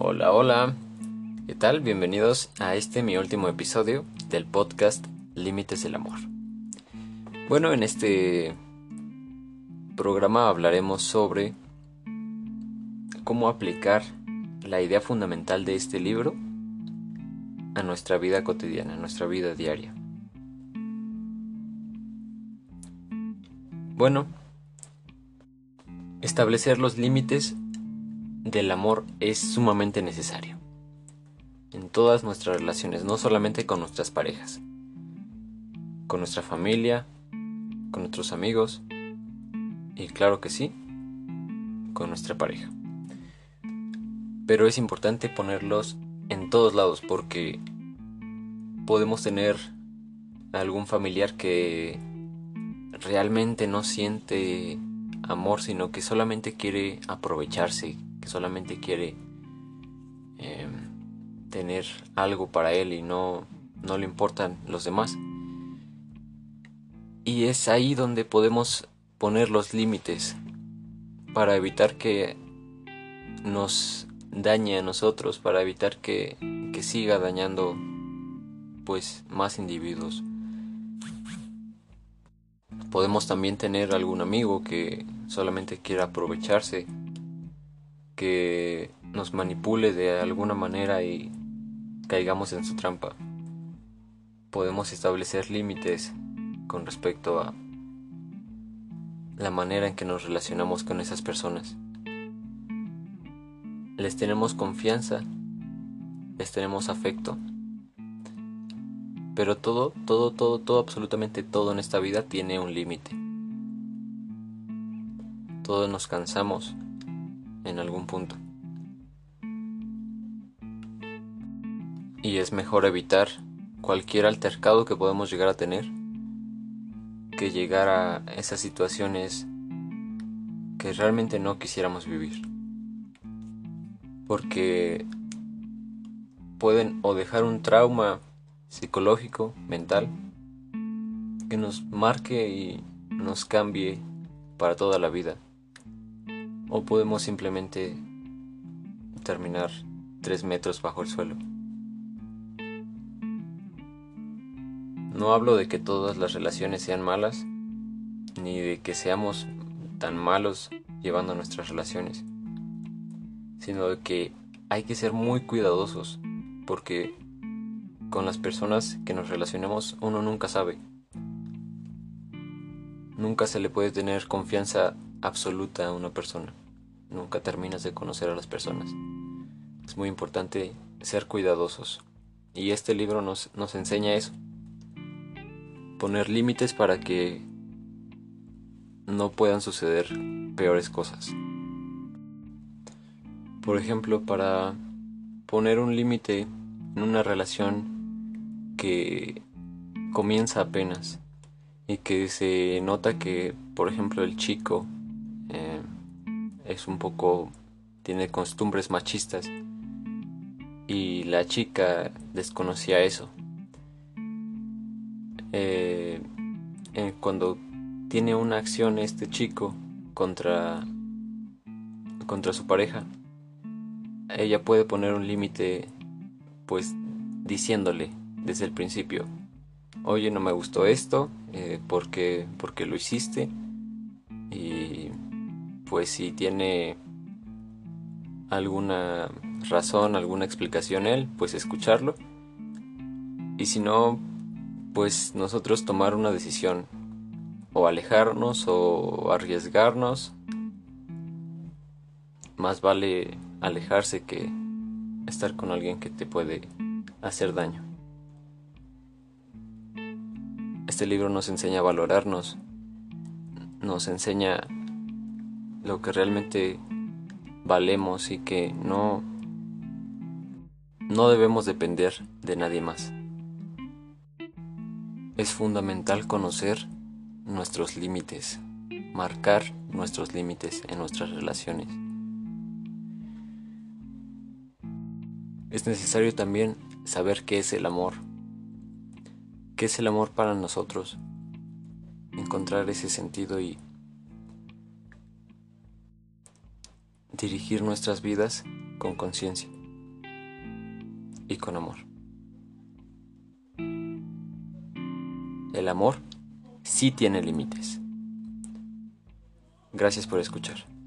Hola, hola. ¿Qué tal? Bienvenidos a este mi último episodio del podcast Límites del Amor. Bueno, en este programa hablaremos sobre cómo aplicar la idea fundamental de este libro a nuestra vida cotidiana, a nuestra vida diaria. Bueno, establecer los límites del amor es sumamente necesario en todas nuestras relaciones, no solamente con nuestras parejas, con nuestra familia, con nuestros amigos y claro que sí, con nuestra pareja. Pero es importante ponerlos en todos lados porque podemos tener algún familiar que realmente no siente amor, sino que solamente quiere aprovecharse, solamente quiere em, tener algo para él y no, no le importan los demás. Y es ahí donde podemos poner los límites para evitar que nos dañe a nosotros, para evitar que, que siga dañando pues más individuos. Podemos también tener algún amigo que solamente quiera aprovecharse, que nos manipule de alguna manera y caigamos en su trampa. Podemos establecer límites con respecto a la manera en que nos relacionamos con esas personas. Les tenemos confianza, les tenemos afecto. Pero todo, todo, todo, todo, absolutamente todo en esta vida tiene un límite. Todos nos cansamos en algún punto. Y es mejor evitar cualquier altercado que podemos llegar a tener que llegar a esas situaciones que realmente no quisiéramos vivir. Porque pueden o dejar un trauma psicológico, mental, que nos marque y nos cambie para toda la vida. O podemos simplemente terminar tres metros bajo el suelo. No hablo de que todas las relaciones sean malas, ni de que seamos tan malos llevando nuestras relaciones, sino de que hay que ser muy cuidadosos, porque con las personas que nos relacionemos uno nunca sabe. Nunca se le puede tener confianza absoluta a una persona. Nunca terminas de conocer a las personas. Es muy importante ser cuidadosos. Y este libro nos, nos enseña eso. Poner límites para que no puedan suceder peores cosas. Por ejemplo, para poner un límite en una relación que comienza apenas y que se nota que, por ejemplo, el chico es un poco, tiene costumbres machistas y la chica desconocía eso. Eh, eh, cuando tiene una acción este chico contra contra su pareja, ella puede poner un límite pues diciéndole desde el principio. Oye, no me gustó esto, eh, porque, porque lo hiciste. Pues si tiene alguna razón, alguna explicación él, pues escucharlo. Y si no, pues nosotros tomar una decisión. O alejarnos o arriesgarnos. Más vale alejarse que estar con alguien que te puede hacer daño. Este libro nos enseña a valorarnos, nos enseña lo que realmente valemos y que no no debemos depender de nadie más. Es fundamental conocer nuestros límites, marcar nuestros límites en nuestras relaciones. Es necesario también saber qué es el amor ¿Qué es el amor para nosotros? Encontrar ese sentido y dirigir nuestras vidas con conciencia y con amor. El amor sí tiene límites. Gracias por escuchar.